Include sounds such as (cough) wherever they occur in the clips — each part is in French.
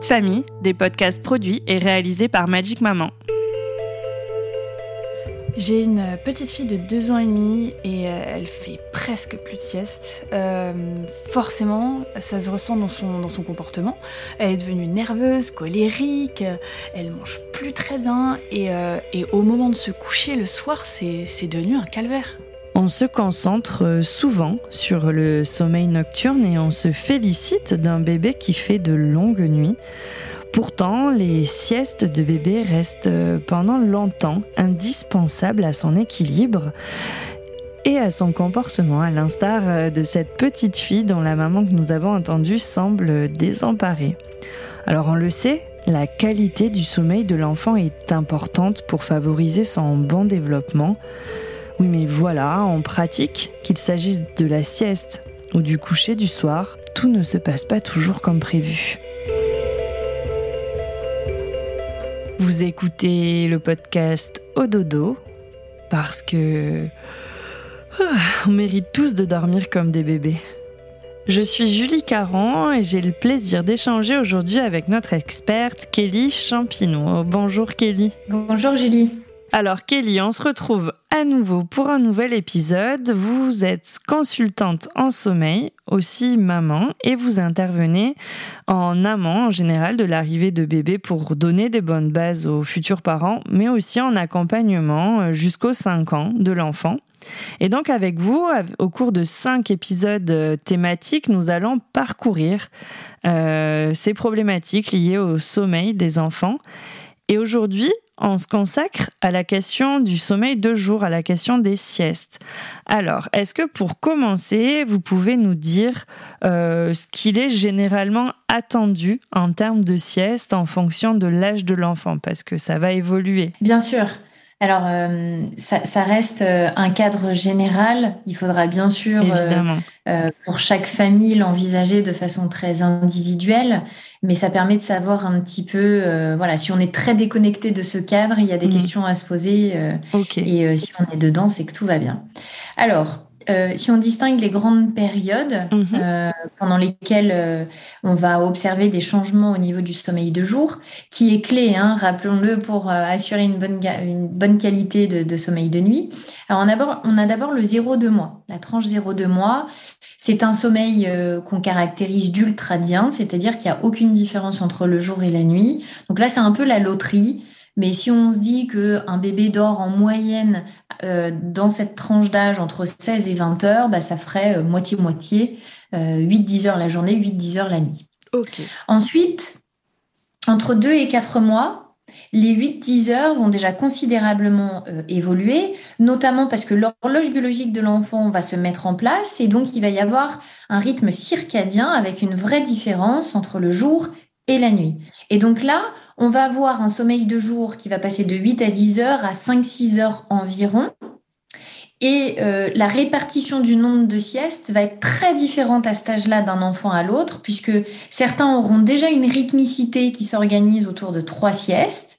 De famille, des podcasts produits et réalisés par Magic Maman. J'ai une petite fille de deux ans et demi et euh, elle fait presque plus de sieste. Euh, forcément, ça se ressent dans son, dans son comportement. Elle est devenue nerveuse, colérique, elle mange plus très bien et, euh, et au moment de se coucher le soir, c'est devenu un calvaire. On se concentre souvent sur le sommeil nocturne et on se félicite d'un bébé qui fait de longues nuits. Pourtant, les siestes de bébé restent pendant longtemps indispensables à son équilibre et à son comportement, à l'instar de cette petite fille dont la maman que nous avons entendue semble désemparée. Alors on le sait, la qualité du sommeil de l'enfant est importante pour favoriser son bon développement. Oui mais voilà, en pratique, qu'il s'agisse de la sieste ou du coucher du soir, tout ne se passe pas toujours comme prévu. Vous écoutez le podcast Au dodo parce que ah, on mérite tous de dormir comme des bébés. Je suis Julie Caron et j'ai le plaisir d'échanger aujourd'hui avec notre experte Kelly Champineau. Bonjour Kelly. Bonjour Julie. Alors Kelly, on se retrouve à nouveau pour un nouvel épisode. Vous êtes consultante en sommeil, aussi maman, et vous intervenez en amont en général de l'arrivée de bébé pour donner des bonnes bases aux futurs parents, mais aussi en accompagnement euh, jusqu'aux 5 ans de l'enfant. Et donc avec vous, au cours de cinq épisodes euh, thématiques, nous allons parcourir euh, ces problématiques liées au sommeil des enfants. Et aujourd'hui, on se consacre à la question du sommeil de jour, à la question des siestes. Alors, est-ce que pour commencer, vous pouvez nous dire euh, ce qu'il est généralement attendu en termes de sieste en fonction de l'âge de l'enfant, parce que ça va évoluer Bien sûr. Alors, euh, ça, reste euh, un cadre général. Il faudra bien sûr, euh, pour chaque famille, l'envisager de façon très individuelle, mais ça permet de savoir un petit peu, voilà, si on est très déconnecté de ce cadre, il y a des mmh. questions à se poser. Et si on est dedans, c'est que tout va bien. Alors, euh, si on distingue les grandes périodes mhm. euh, pendant lesquelles euh, on va observer des changements au niveau du sommeil de jour, qui est clé, hein, rappelons-le, pour assurer une bonne, une bonne qualité de, sommeil de nuit. Alors on a, on a d'abord le 0-2 mois. La tranche 0-2 mois, c'est un sommeil qu'on caractérise d'ultradien, c'est-à-dire qu'il n'y a aucune différence entre le jour et la nuit. Donc là, c'est un peu la loterie. Mais si on se dit qu'un bébé dort en moyenne euh, dans cette tranche d'âge entre 16 et 20 heures, bah, ça ferait euh, moitié-moitié, 8-10 euh, heures la journée, 8-10 heures la nuit. Ensuite, entre 2 et 4 mois, les 8-10 heures vont déjà considérablement évoluer, notamment parce que l'horloge biologique de l'enfant va se mettre en place et donc il va y avoir un rythme circadien avec une vraie différence entre le jour et la nuit. Et donc là, on va avoir un sommeil de jour qui va passer de 8 à 10 heures à 5-6 heures environ. Et euh, la répartition du nombre de siestes va être très différente à cet âge-là d'un enfant à l'autre, puisque certains auront déjà une rythmicité qui s'organise autour de trois siestes,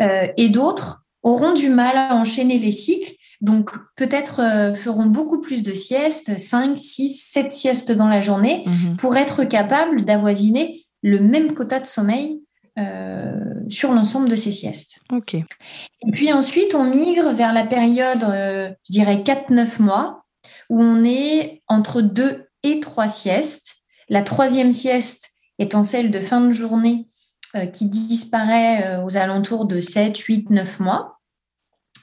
euh, et d'autres auront du mal à enchaîner les cycles, donc peut-être euh, feront beaucoup plus de siestes, 5, 6, 7 siestes dans la journée, mmh pour être capables d'avoisiner le même quota de sommeil euh, sur l'ensemble de ces siestes. Ok. Et puis ensuite, on migre vers la période, euh, je dirais 4-9 mois, où on est entre 2 et 3 siestes. La troisième sieste étant celle de fin de journée euh, qui disparaît aux alentours de 7, 8, 9 mois,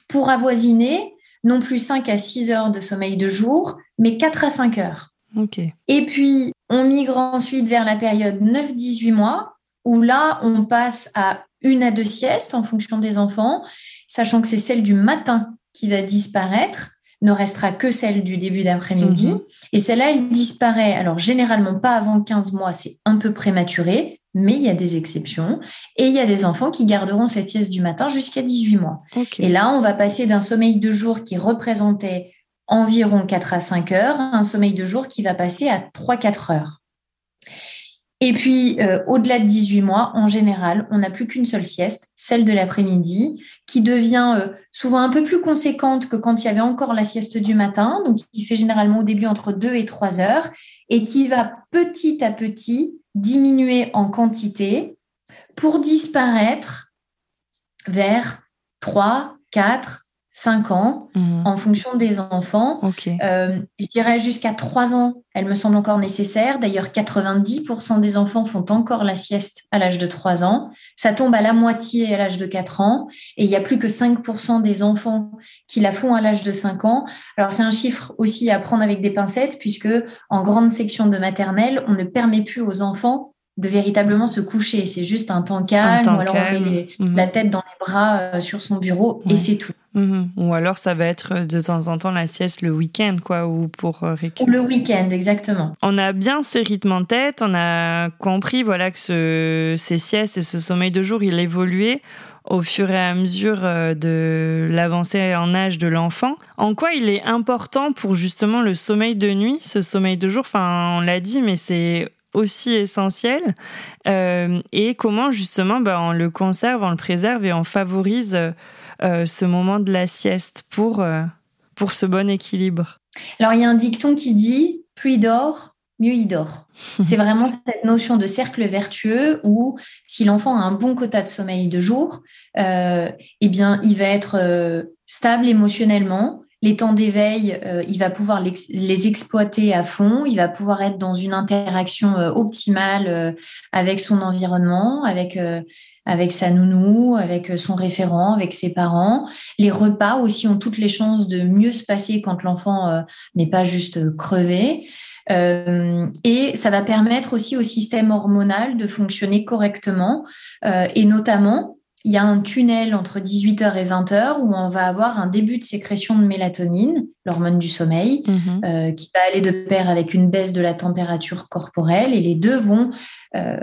pour avoisiner non plus 5 à 6 heures de sommeil de jour, mais 4 à 5 heures. Ok. Et puis, on migre ensuite vers la période 9-18 mois, où là, on passe à une à deux siestes en fonction des enfants, sachant que c'est celle du matin qui va disparaître, ne restera que celle du début d'après-midi. Mhm. Et celle-là, elle disparaît, alors généralement pas avant 15 mois, c'est un peu prématuré, mais il y a des exceptions. Et il y a des enfants qui garderont cette sieste du matin jusqu'à 18 mois. Et là, on va passer d'un sommeil de jour qui représentait environ 4 à 5 heures à un sommeil de jour qui va passer à 3-4 heures. Et puis, euh, au-delà de 18 mois, en général, on n'a plus qu'une seule sieste, celle de l'après-midi, qui devient euh, souvent un peu plus conséquente que quand il y avait encore la sieste du matin, donc qui fait généralement au début entre 2 et 3 heures, et qui va petit à petit diminuer en quantité pour disparaître vers 3, 4, 5 ans mhm. en fonction des enfants. Euh, je dirais jusqu'à 3 ans, elle me semble encore nécessaire. D'ailleurs, 90% des enfants font encore la sieste à l'âge de 3 ans. Ça tombe à la moitié à l'âge de 4 ans. Et il n'y a plus que 5% des enfants qui la font à l'âge de 5 ans. Alors, c'est un chiffre aussi à prendre avec des pincettes, puisque en grande section de maternelle, on ne permet plus aux enfants de véritablement se coucher. C'est juste un temps calme, ou alors on met mhm. la tête dans les bras euh, sur son bureau et c'est tout. Mhm. Ou alors ça va être euh, de temps en temps la sieste le week-end, quoi, ou pour euh, récupérer. Le week-end, exactement. On a bien ces rythmes en tête, on a compris voilà que ce, ces siestes et ce sommeil de jour, il évoluait au fur et à mesure de l'avancée en âge de l'enfant. En quoi il est important pour justement le sommeil de nuit, ce sommeil de jour? Enfin, on l'a dit, mais c'est aussi essentiel euh, et comment justement bah, on le conserve, on le préserve et on favorise euh, ce moment de la sieste pour, euh, pour ce bon équilibre. Alors il y a un dicton qui dit plus il dort, mieux il dort. (laughs) C'est vraiment cette notion de cercle vertueux où si l'enfant a un bon quota de sommeil de jour, eh bien il va être stable émotionnellement, les temps d'éveil, euh, il va pouvoir les exploiter à fond, il va pouvoir être dans une interaction euh, optimale euh, avec son environnement, avec, avec sa nounou, avec son référent, avec ses parents. Les repas aussi ont toutes les chances de mieux se passer quand l'enfant n'est pas juste crevé. et ça va permettre aussi au système hormonal de fonctionner correctement et notamment il y a un tunnel entre 18h et 20h où on va avoir un début de sécrétion de mélatonine, l'hormone du sommeil, mhm. euh, qui va aller de pair avec une baisse de la température corporelle et les deux vont euh,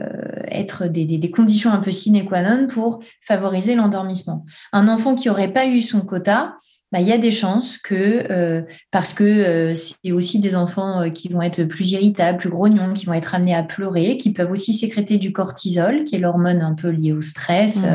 être des, conditions un peu sine qua non pour favoriser l'endormissement. Un enfant qui n'aurait pas eu son quota, bah, il y a des chances que, euh, parce que euh, c'est aussi des enfants euh, qui vont être plus irritables, plus grognons, qui vont être amenés à pleurer, qui peuvent aussi sécréter du cortisol, qui est l'hormone un peu liée au stress,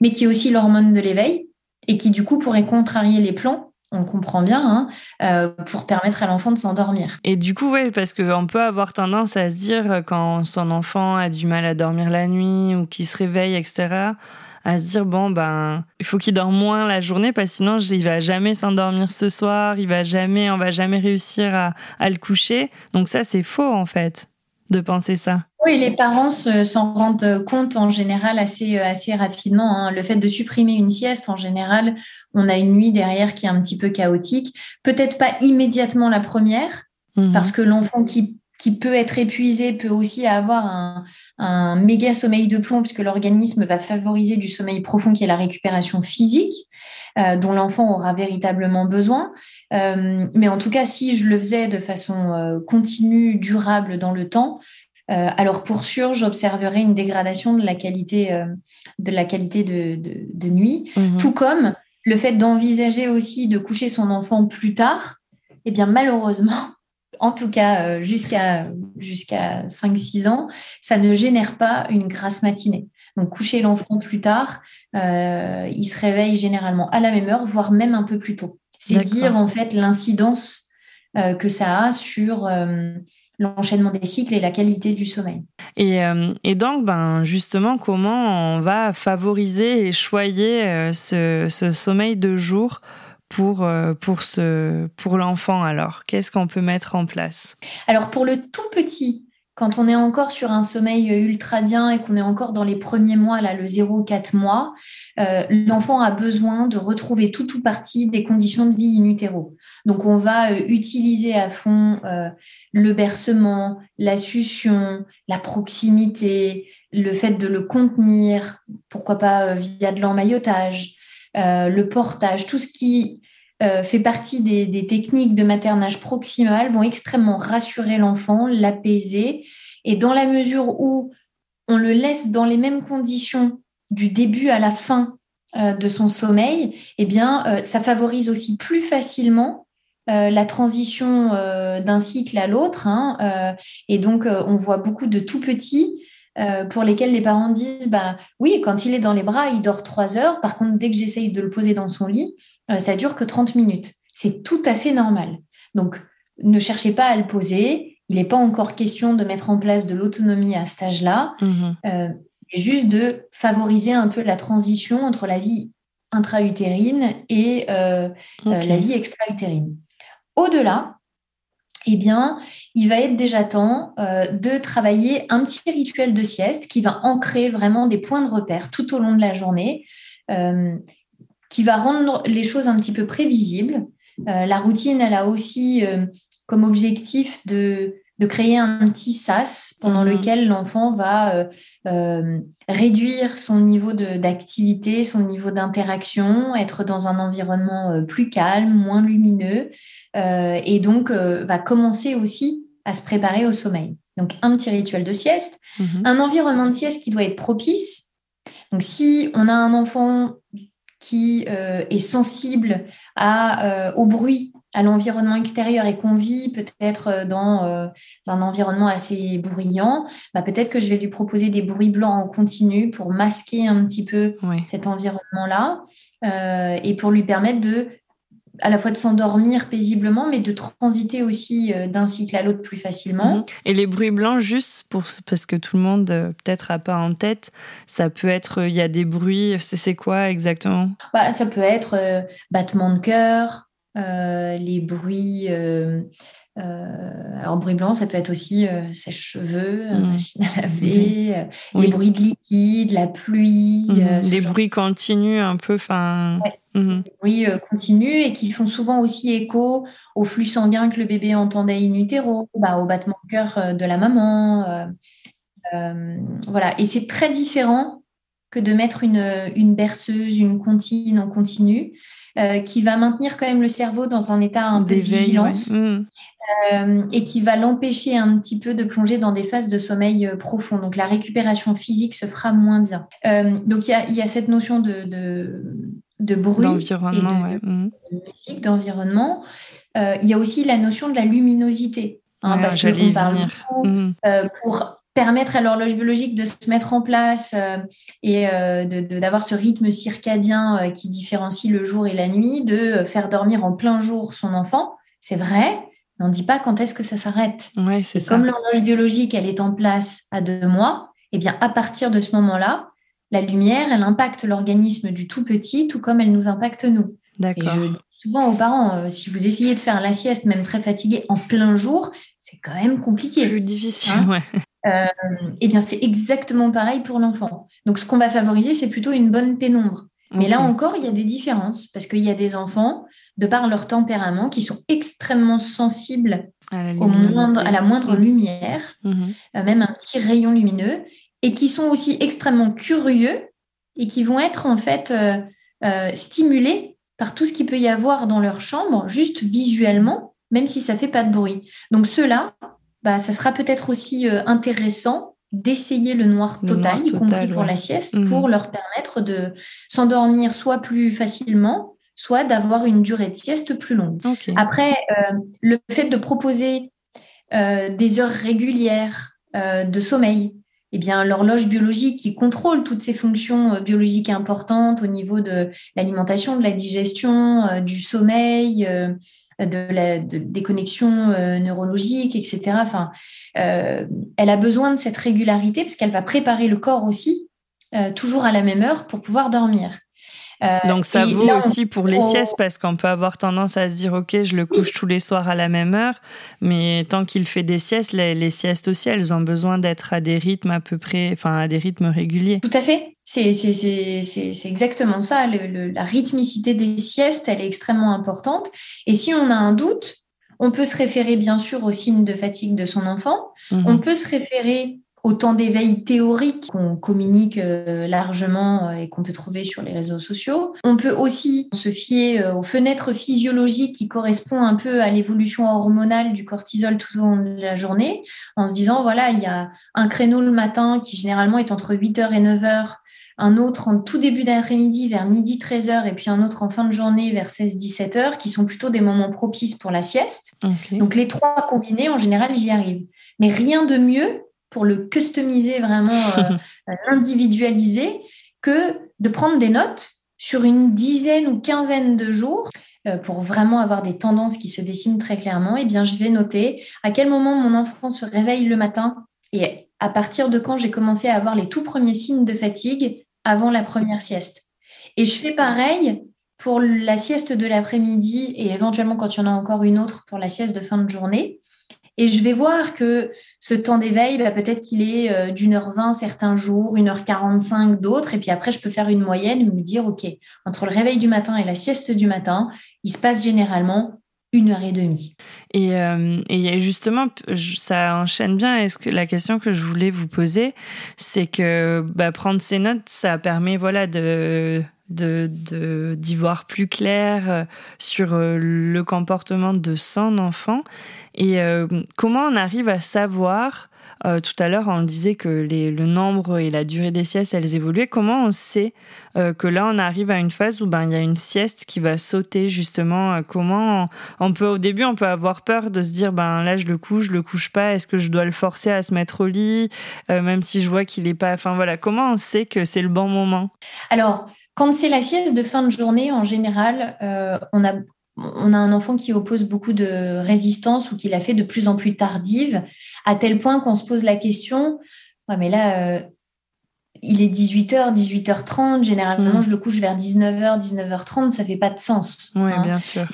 mais qui est aussi l'hormone de l'éveil, et qui du coup pourrait contrarier les plans on comprend bien, hein, pour permettre à l'enfant de s'endormir. Et du coup, oui, parce qu'on peut avoir tendance à se dire quand son enfant a du mal à dormir la nuit ou qu'il se réveille, etc., à se dire bon ben il faut qu'il dorme moins la journée parce que sinon il va jamais s'endormir ce soir, il va jamais, on va jamais réussir à, à le coucher. Donc ça c'est faux en fait de penser ça. Oui, les parents s'en rendent compte en général assez, assez rapidement. Hein. Le fait de supprimer une sieste, en général, on a une nuit derrière qui est un petit peu chaotique. Peut-être pas immédiatement la première, mhm. parce que l'enfant qui qui peut être épuisé peut aussi avoir un, méga sommeil de plomb puisque l'organisme va favoriser du sommeil profond qui est la récupération physique euh, dont l'enfant aura véritablement besoin. Euh, mais en tout cas, si je le faisais de façon euh, continue, durable dans le temps, alors pour sûr, j'observerais une dégradation de la qualité de la qualité de, nuit, mmh tout comme le fait d'envisager aussi de coucher son enfant plus tard. Eh bien, malheureusement, en tout cas euh, jusqu'à jusqu'à 5-6 ans, ça ne génère pas une grasse matinée. Donc coucher l'enfant plus tard, euh, il se réveille généralement à la même heure, voire même un peu plus tôt. C'est dire en fait l'incidence euh, que ça a sur l'enchaînement des cycles et la qualité du sommeil. Et, et, donc, ben, justement, comment on va favoriser et choyer ce, ce, sommeil de jour pour, euh, pour, pour l'enfant alors? Qu'est-ce qu'on peut mettre en place? Alors pour le tout petit, quand on est encore sur un sommeil ultradien et qu'on est encore dans les premiers mois, là, le 0-4 mois, euh, l'enfant a besoin de retrouver tout ou partie des conditions de vie in utero. Donc, on va euh, utiliser à fond le bercement, la succion, la proximité, le fait de le contenir, pourquoi pas via de l'emmaillotage, le portage, tout ce qui euh, fait partie des, techniques de maternage proximal, vont extrêmement rassurer l'enfant, l'apaiser. Et dans la mesure où on le laisse dans les mêmes conditions du début à la fin euh, de son sommeil, eh bien, euh, ça favorise aussi plus facilement la transition d'un cycle à l'autre. Hein, et donc, on voit beaucoup de tout petits pour lesquels les parents disent bah oui quand il est dans les bras il dort trois heures par contre dès que j'essaye de le poser dans son lit euh, ça dure que 30 minutes. C'est tout à fait normal. Donc, ne cherchez pas à le poser. il n'est pas encore question de mettre en place de l'autonomie à cet âge-là, mmh juste de favoriser un peu la transition entre la vie intra-utérine et la vie extra-utérine. Au-delà, eh bien, il va être déjà temps de travailler un petit rituel de sieste qui va ancrer vraiment des points de repère tout au long de la journée, qui va rendre les choses un petit peu prévisibles. la routine, elle a aussi comme objectif de, créer un petit sas pendant mhm. lequel l'enfant va euh, euh, réduire son niveau d'activité, son niveau d'interaction, être dans un environnement euh, plus calme, moins lumineux, et donc va commencer aussi à se préparer au sommeil. Donc un petit rituel de sieste, mhm. un environnement de sieste qui doit être propice. Donc si on a un enfant qui est sensible à, au bruit à l'environnement extérieur et qu'on vit peut-être euh, dans euh, un environnement assez bruyant, bah peut-être que je vais lui proposer des bruits blancs en continu pour masquer un petit peu cet environnement-là euh, et pour lui permettre de à la fois de s'endormir paisiblement, mais de transiter aussi d'un cycle à l'autre plus facilement. Mhm. Et les bruits blancs, juste pour, parce que tout le monde peut-être a pas en tête, ça peut être, il y a des bruits, c'est quoi exactement? Bah, Ça peut être battement de cœur, euh, les bruits. Euh, euh, alors, bruit blanc, ça peut être aussi sèche-cheveux, mmh. machine à laver, les bruits de liquide, la pluie. Mmh. les bruits continus un peu. Enfin. Mmh. bruits continus et qui font souvent aussi écho au flux sanguin que le bébé entendait in utero, bah, au battement de cœur de la maman. voilà. Et c'est très différent que de mettre une, une berceuse, une comptine en continu. Euh, qui va maintenir quand même le cerveau dans un état un peu de vigilance euh, et qui va l'empêcher un petit peu de plonger dans des phases de sommeil euh, profond. Donc la récupération physique se fera moins bien. donc il y a, cette notion de, de, bruit d'environnement, de, musique, d'environnement. il y a aussi la notion de la luminosité. Hein, parce qu'on parle beaucoup, mm. pour permettre à l'horloge biologique de se mettre en place euh, et euh, d'avoir ce rythme circadien euh, qui différencie le jour et la nuit, de faire dormir en plein jour son enfant, c'est vrai, mais on ne dit pas quand est-ce que ça s'arrête. Ouais, Comme l'horloge biologique, elle est en place à deux mois, et eh bien à partir de ce moment-là, la lumière, elle impacte l'organisme du tout petit, tout comme elle nous impacte nous. D'accord. Et je dis souvent aux parents, si vous essayez de faire la sieste, même très fatigué, en plein jour, c'est quand même compliqué. Plus difficile, hein ouais. Euh, eh bien, c'est exactement pareil pour l'enfant. Donc, ce qu'on va favoriser, c'est plutôt une bonne pénombre. Mais là encore, il y a des différences parce qu'il y a des enfants, de par leur tempérament, qui sont extrêmement sensibles à la, à la moindre lumière, mhm. euh, même un petit rayon lumineux, et qui sont aussi extrêmement curieux et qui vont être en fait euh, stimulés par tout ce qu'il peut y avoir dans leur chambre, juste visuellement, même si ça fait pas de bruit. Donc ceux-là, bah, ça sera peut-être aussi euh, intéressant d'essayer le noir total, y compris pour la sieste, mmh. pour leur permettre de s'endormir soit plus facilement, soit d'avoir une durée de sieste plus longue. Après, euh, le fait de proposer euh, des heures régulières de sommeil, eh bien, l'horloge biologique qui contrôle toutes ces fonctions biologiques importantes au niveau de l'alimentation, de la digestion, du sommeil, la, des connexions euh, neurologiques, etc. Euh, elle a besoin de cette régularité parce qu'elle va préparer le corps aussi euh, toujours à la même heure pour pouvoir dormir. Donc ça vaut aussi pour les siestes parce qu'on peut avoir tendance à se dire ok je le couche tous les soirs à la même heure mais tant qu'il fait des siestes les, siestes aussi elles ont besoin d'être à des rythmes à peu près enfin à des rythmes réguliers. Tout à fait c'est exactement ça. la rythmicité des siestes, elle est extrêmement importante. Et si on a un doute, on peut se référer bien sûr aux signes de fatigue de son enfant. Mhm. On peut se référer au temps d'éveil théorique qu'on communique euh, largement euh, et qu'on peut trouver sur les réseaux sociaux. On peut aussi se fier euh, aux fenêtres physiologiques qui correspondent un peu à l'évolution hormonale du cortisol tout au long de la journée, en se disant, voilà, il y a un créneau le matin qui généralement est entre 8h et 9h un autre en tout début d'après-midi vers midi 13h et puis un autre en fin de journée vers 16-17 h qui sont plutôt des moments propices pour la sieste. Donc les trois combinés, en général, j'y arrive. Mais rien de mieux pour le customiser vraiment, euh, (laughs) l'individualiser, que de prendre des notes sur une dizaine ou quinzaine de jours pour vraiment avoir des tendances qui se dessinent très clairement, eh bien, je vais noter à quel moment mon enfant se réveille le matin et à partir de quand j'ai commencé à avoir les tout premiers signes de fatigue avant la première sieste. Et je fais pareil pour la sieste de l'après-midi et éventuellement quand il y en a encore une autre pour la sieste de fin de journée. Et je vais voir que ce temps d'éveil, bah, peut-être qu'il est, euh, d'une heure vingt certains jours, une heure quarante-cinq d'autres. Et puis après, je peux faire une moyenne et me dire, OK, entre le réveil du matin et la sieste du matin, il se passe généralement une heure et demie. Et, euh, et justement, ça enchaîne bien. Est-ce que la question que je voulais vous poser, c'est que bah, prendre ces notes, ça permet voilà de de d'y voir plus clair euh, sur euh, le comportement de son enfant et euh, comment on arrive à savoir tout à l'heure, on disait que les, le nombre et la durée des siestes, elles évoluaient. Comment on sait que là, on arrive à une phase où ben il y a une sieste qui va sauter justement? Comment on, peut au début, on peut avoir peur de se dire ben là, je le couche, je le couche pas. Est-ce que je dois le forcer à se mettre au lit, même si je vois qu'il est pas. Enfin voilà, comment on sait que c'est le bon moment? Alors quand c'est la sieste de fin de journée, en général, euh, on, a, on a un enfant qui oppose beaucoup de résistance ou qui la fait de plus en plus tardive, à tel point qu'on se pose la question, ouais, mais là, euh, il est 18h, 18h30, généralement mm. je le couche vers 19h, 19h30, ça fait pas de sens. Oui, hein. bien sûr.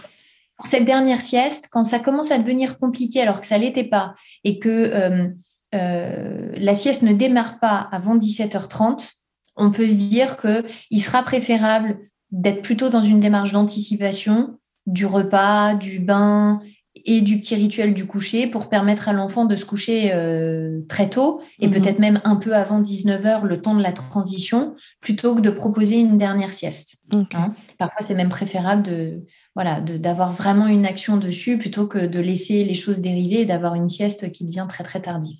Pour cette dernière sieste, quand ça commence à devenir compliqué alors que ça l'était pas, et que euh, la sieste ne démarre pas avant 17h30, on peut se dire qu'il sera préférable d'être plutôt dans une démarche d'anticipation du repas, du bain et du petit rituel du coucher pour permettre à l'enfant de se coucher euh, très tôt et mhm. peut-être même un peu avant 19h, le temps de la transition, plutôt que de proposer une dernière sieste. Hein. Parfois, c'est même préférable de voilà d'avoir vraiment une action dessus plutôt que de laisser les choses dériver et d'avoir une sieste qui devient très très tardive.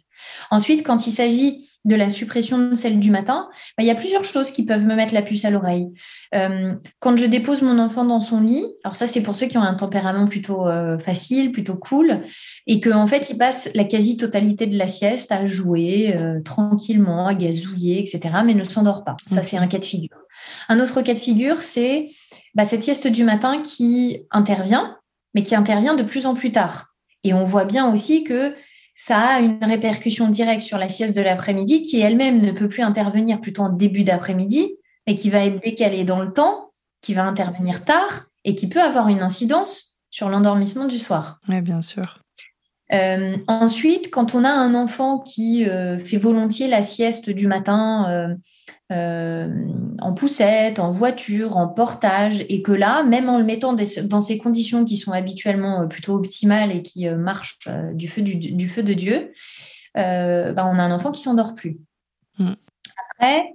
Ensuite, quand il s'agit de la suppression de celle du matin, bah, il y a plusieurs choses qui peuvent me mettre la puce à l'oreille. Euh, quand je dépose mon enfant dans son lit, alors ça c'est pour ceux qui ont un tempérament plutôt euh, facile, plutôt cool, et qu'en en fait ils passent la quasi-totalité de la sieste à jouer euh, tranquillement, à gazouiller, etc., mais ne s'endort pas. Ça c'est un cas de figure. Un autre cas de figure, c'est bah, cette sieste du matin qui intervient, mais qui intervient de plus en plus tard. Et on voit bien aussi que ça a une répercussion directe sur la sieste de l'après-midi qui elle-même ne peut plus intervenir plutôt en début d'après-midi, mais qui va être décalée dans le temps, qui va intervenir tard et qui peut avoir une incidence sur l'endormissement du soir. Oui, bien sûr. Euh, ensuite, quand on a un enfant qui euh, fait volontiers la sieste du matin euh, en poussette, en voiture, en portage, et que là, même en le mettant dans ces conditions qui sont habituellement euh, plutôt optimales et qui euh, marchent du, feu, du, feu de Dieu, ben, on a un enfant qui s'endort plus. Mm. Après,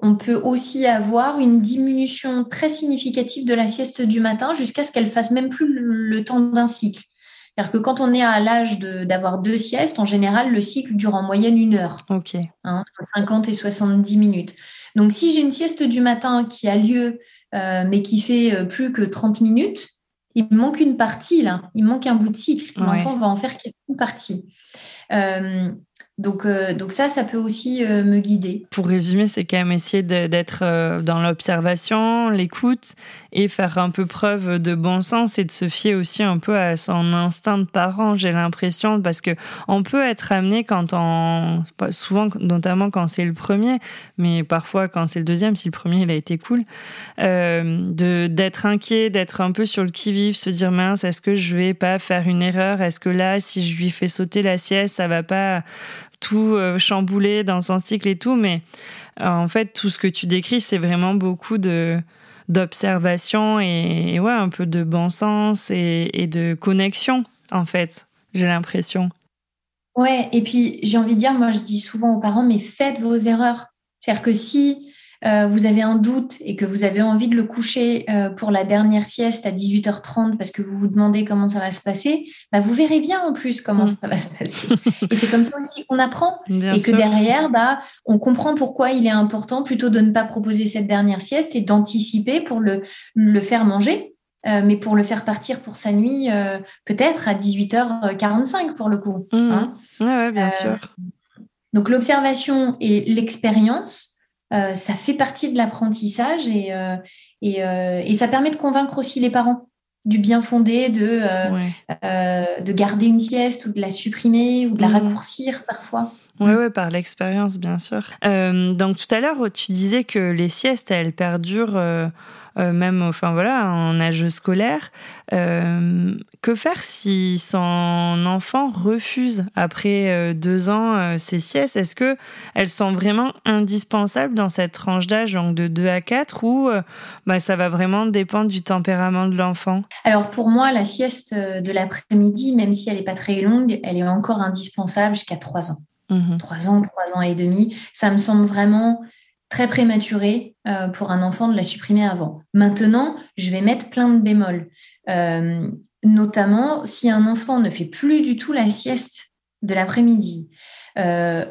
on peut aussi avoir une diminution très significative de la sieste du matin jusqu'à ce qu'elle fasse même plus le temps d'un cycle. C'est-à-dire que quand on est à l'âge d'avoir deux siestes, en général, le cycle dure en moyenne une heure. OK. Hein, entre 50 et 70 minutes. Donc, si j'ai une sieste du matin qui a lieu, euh, mais qui fait euh, plus que 30 minutes, il me manque une partie, là. Il me manque un bout de cycle. L'enfant va en faire une partie. Euh, donc, euh, donc ça, ça peut aussi euh, me guider. Pour résumer, c'est quand même essayer d'être euh, dans l'observation, l'écoute et faire un peu preuve de bon sens et de se fier aussi un peu à son instinct de parent, j'ai l'impression, parce que on peut être amené quand on, souvent, notamment quand c'est le premier, mais parfois quand c'est le deuxième, si le premier il a été cool, de d'être inquiet, d'être un peu sur le qui-vive, se dire mince, est-ce que je vais pas faire une erreur? Est-ce que là, si je lui fais sauter la sieste, ça va pas tout euh, chamboulé dans son cycle et tout, mais euh, en fait, tout ce que tu décris, c'est vraiment beaucoup de d'observation et, ouais, un peu de bon sens et, et de connexion, en fait, j'ai l'impression. Ouais, et puis j'ai envie de dire, moi je dis souvent aux parents, mais faites vos erreurs. C'est-à-dire que si euh, vous avez un doute et que vous avez envie de le coucher euh, pour la dernière sieste à 18h30 parce que vous vous demandez comment ça va se passer, bah vous verrez bien en plus comment mm. ça va se passer. et c'est comme ça aussi qu'on apprend. (laughs) et que derrière, bah, on comprend pourquoi il est important plutôt de ne pas proposer cette dernière sieste et d'anticiper pour le, le faire manger. Euh, mais pour le faire partir pour sa nuit, peut-être à 18h45 pour le coup. Mm. Hein. ouais, bien sûr. Donc l'observation et l'expérience ça fait partie de l'apprentissage et, et, ça permet de convaincre aussi les parents du bien fondé de, de garder une sieste ou de la supprimer ou de la mmh. raccourcir parfois. Oui, ouais, par l'expérience, bien sûr. donc tout à l'heure, tu disais que les siestes, elles perdurent euh, même enfin voilà en âge scolaire. Euh, que faire si son enfant refuse après euh, deux ans ses siestes? Est-ce que elles sont vraiment indispensables dans cette tranche d'âge, donc de 2 à 4, ou bah, ça va vraiment dépendre du tempérament de l'enfant? Alors pour moi, la sieste de l'après-midi, même si elle n'est pas très longue, elle est encore indispensable jusqu'à 3 ans. Mmh trois 3 ans, 3 ans et demi, ça me semble vraiment très prématuré euh, pour un enfant de la supprimer avant. Maintenant, je vais mettre plein de bémols. Euh, notamment si un enfant ne fait plus du tout la sieste de l'après-midi, euh,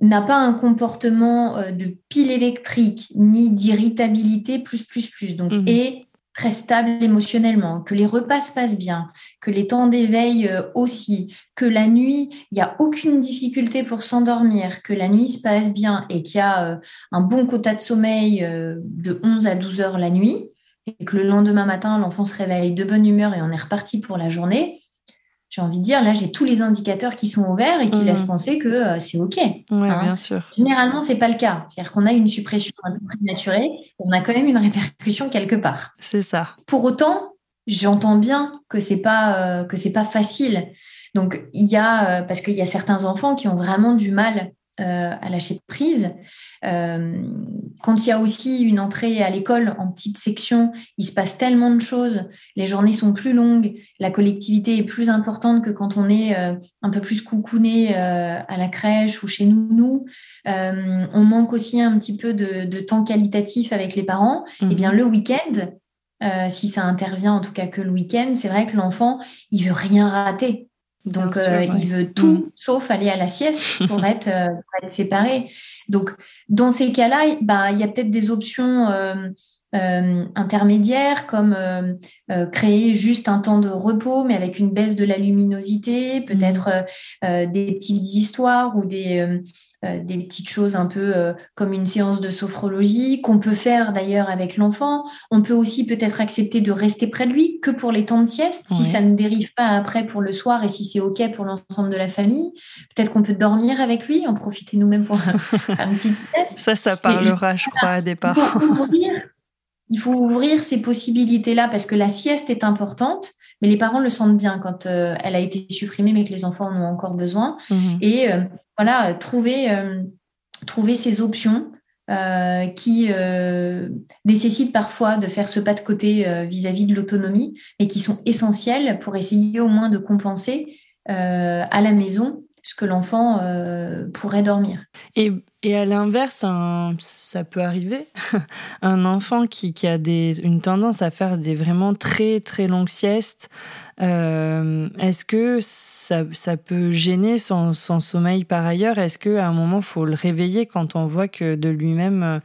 n'a pas un comportement de pile électrique ni d'irritabilité plus plus plus donc mmh. et très stable émotionnellement, que les repas se passent bien, que les temps d'éveil euh, aussi, que la nuit, il n'y a aucune difficulté pour s'endormir, que la nuit se passe bien et qu'il y a euh, un bon quota de sommeil euh, de 11 à 12 heures la nuit, et que le lendemain matin, l'enfant se réveille de bonne humeur et on est reparti pour la journée, j'ai envie de dire, là, j'ai tous les indicateurs qui sont ouverts et qui mmh. laissent penser que euh, c'est OK. Oui, hein. bien sûr. Généralement, c'est pas le cas. C'est-à-dire qu'on a une suppression prématurée, on a quand même une répercussion quelque part. C'est ça. Pour autant, j'entends bien que c'est pas euh, que c'est pas facile. Donc, il y a, euh, parce qu'il y a certains enfants qui ont vraiment du mal à lâcher prise. Euh, quand il y a aussi une entrée à l'école en petite section, il se passe tellement de choses, les journées sont plus longues, la collectivité est plus importante que quand on est euh, un peu plus coucouné euh, à la crèche ou chez nous. nous. on manque aussi un petit peu de, temps qualitatif avec les parents. Et eh bien mhm. le week-end, si ça intervient en tout cas que le week-end, c'est vrai que l'enfant, il veut rien rater. Donc, euh, il veut tout mm. sauf aller à la sieste pour (laughs) être, euh, être séparé. Donc, dans ces cas-là, bah, il y a peut-être des options euh, intermédiaires comme créer juste un temps de repos, mais avec une baisse de la luminosité, peut-être mm. des petites histoires ou des, euh, des petites choses un peu euh, comme une séance de sophrologie qu'on peut faire d'ailleurs avec l'enfant. On peut aussi peut-être accepter de rester près de lui que pour les temps de sieste, si ça ne dérive pas après pour le soir et si c'est OK pour l'ensemble de la famille. Peut-être qu'on peut dormir avec lui, en profiter nous-mêmes pour un, (laughs) petit test. Ça, ça parlera, je, crois, à des parents. (laughs) Il faut ouvrir, ces possibilités-là parce que la sieste est importante mais les parents le sentent bien quand euh, elle a été supprimée, mais que les enfants en ont encore besoin. Mmh et voilà, trouver, euh, trouver ces options euh, qui euh, nécessitent parfois de faire ce pas de côté vis-à-vis de l'autonomie et qui sont essentielles pour essayer au moins de compenser à la maison que l'enfant pourrait dormir. Et, à l'inverse, ça peut arriver, (laughs) un enfant qui, a une tendance à faire des vraiment très très longues siestes, euh, est-ce que ça, peut gêner son, sommeil par ailleurs? Est-ce qu'à un moment, faut le réveiller quand on voit que de lui-même, euh,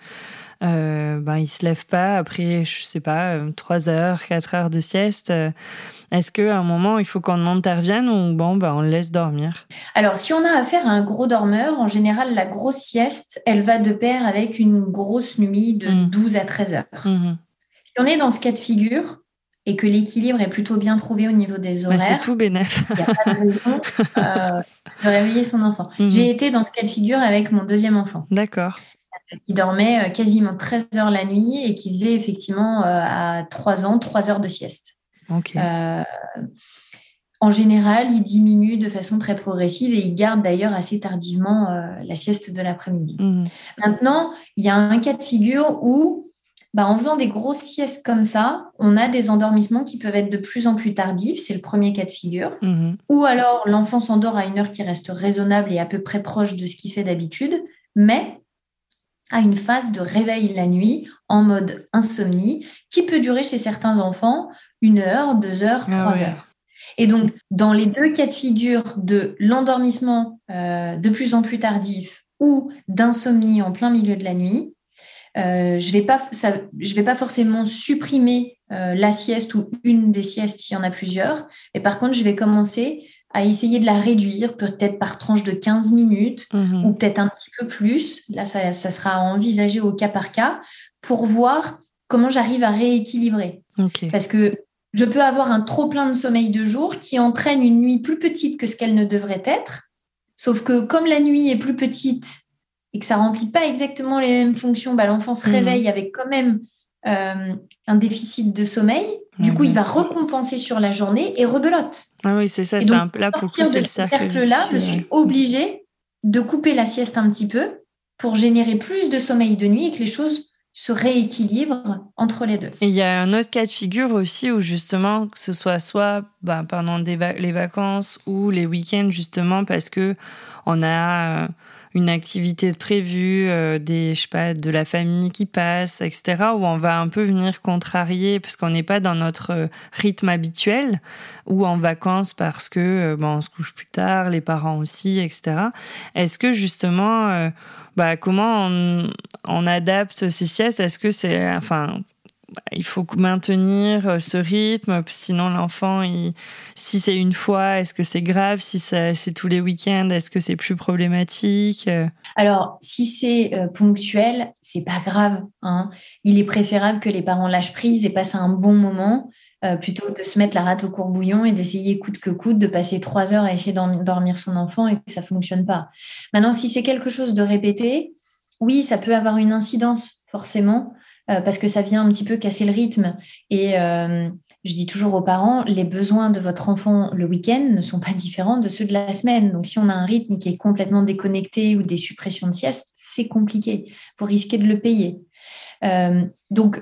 ben, il se lève pas après, je sais pas, 3 heures, 4 heures de sieste Est-ce qu'à un moment, il faut qu'on intervienne ou bon, ben, on le laisse dormir? Alors, si on a affaire à un gros dormeur, en général, la grosse sieste, elle va de pair avec une grosse nuit de 12 mmh. à 13 heures. Mmh. Si on est dans ce cas de figure, et que l'équilibre est plutôt bien trouvé au niveau des horaires. c'est tout bénef. Il n'y a pas de raison (laughs) euh, de réveiller son enfant. Mhm. J'ai été dans ce cas de figure avec mon deuxième enfant. D'accord. Qui dormait euh, quasiment 13 heures la nuit et qui faisait effectivement euh, à 3 ans 3 heures de sieste. Ok. en général, il diminue de façon très progressive et il garde d'ailleurs assez tardivement la sieste de l'après-midi. Mhm. Maintenant, il y a un cas de figure où bah, en faisant des grosses siestes comme ça, on a des endormissements qui peuvent être de plus en plus tardifs. C'est le premier cas de figure. Mhm. Ou alors l'enfant s'endort à une heure qui reste raisonnable et à peu près proche de ce qu'il fait d'habitude, mais à une phase de réveil la nuit en mode insomnie qui peut durer chez certains enfants une heure, deux heures, ah trois heures. Et donc, dans les deux cas de figure de l'endormissement euh, de plus en plus tardif ou d'insomnie en plein milieu de la nuit, euh, je vais pas, je vais pas forcément supprimer euh, la sieste ou une des siestes, il y en a plusieurs. Mais par contre, je vais commencer à essayer de la réduire, peut-être par tranche de 15 minutes mhm. ou peut-être un petit peu plus. Là, ça, sera envisagé au cas par cas pour voir comment j'arrive à rééquilibrer. Parce que je peux avoir un trop plein de sommeil de jour qui entraîne une nuit plus petite que ce qu'elle ne devrait être. Sauf que comme la nuit est plus petite et que ça remplit pas exactement les mêmes fonctions, bah, l'enfant se mhm. réveille avec quand même euh, un déficit de sommeil. Du coup, il va recompenser sur la journée et rebelote. Ah oui, c'est ça. C'est un, là, pour c'est le cercle-là, je suis obligée de couper la sieste un petit peu pour générer plus de sommeil de nuit et que les choses se rééquilibrent entre les deux. Et il y a un autre cas de figure aussi où justement, que ce soit soit bah, pendant les vacances ou les week-ends, justement, parce que on a... Euh, une activité prévue, euh, des, je sais pas, de la famille qui passe, etc., où on va un peu venir contrarier parce qu'on n'est pas dans notre euh, rythme habituel, ou en vacances parce que euh, bon, on se couche plus tard, les parents aussi, etc. Est-ce que justement, bah, comment on, on adapte ces siestes? Est-ce que c'est, enfin, il faut maintenir euh, ce rythme, sinon l'enfant, si c'est une fois, est-ce que c'est grave? Si c'est tous les week-ends, est-ce que c'est plus problématique? Alors, si c'est euh, ponctuel, c'est pas grave. Hein. Il est préférable que les parents lâchent prise et passent un bon moment. Euh, plutôt de se mettre la rate au courbouillon et d'essayer coûte que coûte de passer trois heures à essayer d'endormir son enfant et que ça fonctionne pas. Maintenant, si c'est quelque chose de répété, oui, ça peut avoir une incidence forcément. Euh, parce que ça vient un petit peu casser le rythme. Et euh, je dis toujours aux parents, les besoins de votre enfant le week-end ne sont pas différents de ceux de la semaine. Donc, si on a un rythme qui est complètement déconnecté ou des suppressions de sieste, c'est compliqué. Vous risquez de le payer. Euh, donc,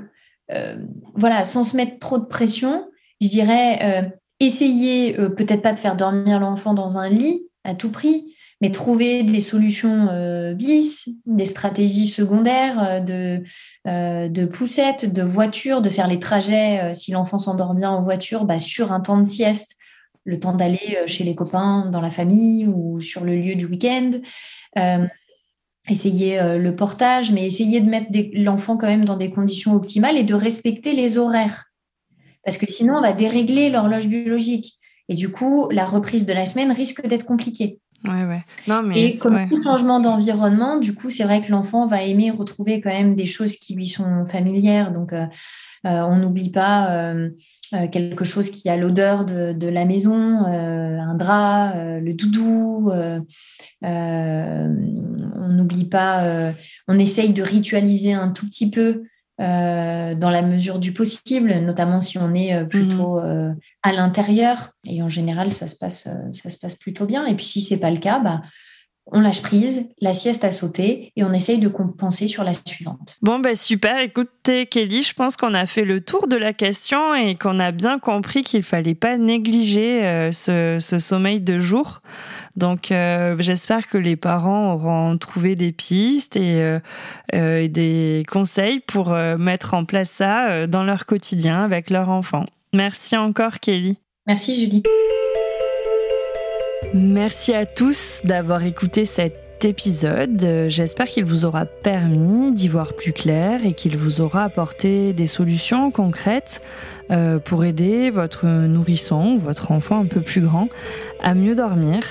voilà, sans se mettre trop de pression, je dirais, essayez peut-être pas de faire dormir l'enfant dans un lit à tout prix, mais trouver des solutions euh, bis, des stratégies secondaires euh, de, euh, de poussettes, de voitures, de faire les trajets, si l'enfant s'endort bien en voiture, bah, sur un temps de sieste, le temps d'aller chez les copains, dans la famille ou sur le lieu du week-end. essayer le portage, mais essayer de mettre l'enfant quand même dans des conditions optimales et de respecter les horaires. Parce que sinon, on va dérégler l'horloge biologique. Et du coup, la reprise de la semaine risque d'être compliquée. Ouais, ouais. Non, mais et comme tout changement d'environnement, du coup, c'est vrai que l'enfant va aimer retrouver quand même des choses qui lui sont familières. Donc, euh, euh, on n'oublie pas euh, quelque chose qui a l'odeur de, de, la maison, un drap, le doudou. on n'oublie pas, on essaye de ritualiser un tout petit peu euh, dans la mesure du possible, notamment si on est euh, plutôt mhm. euh, à l'intérieur. Et en général, ça se passe, ça se passe plutôt bien. Et puis si c'est pas le cas, bah, on lâche prise, la sieste a sauté et on essaye de compenser sur la suivante. Bon, bah super. Écoutez, Kelly, je pense qu'on a fait le tour de la question et qu'on a bien compris qu'il fallait pas négliger ce, ce, sommeil de jour. Donc euh, j'espère que les parents auront trouvé des pistes et, euh, euh, des conseils pour mettre en place ça dans leur quotidien avec leur enfant. Merci encore Kelly. Merci Julie. Merci à tous d'avoir écouté cet épisode. J'espère qu'il vous aura permis d'y voir plus clair et qu'il vous aura apporté des solutions concrètes pour aider votre nourrisson ou votre enfant un peu plus grand à mieux dormir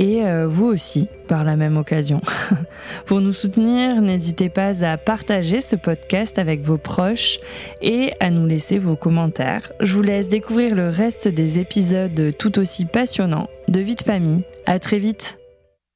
et euh, vous aussi par la même occasion. (laughs) Pour nous soutenir, n'hésitez pas à partager ce podcast avec vos proches et à nous laisser vos commentaires. Je vous laisse découvrir le reste des épisodes tout aussi passionnants de Vie de famille. À très vite.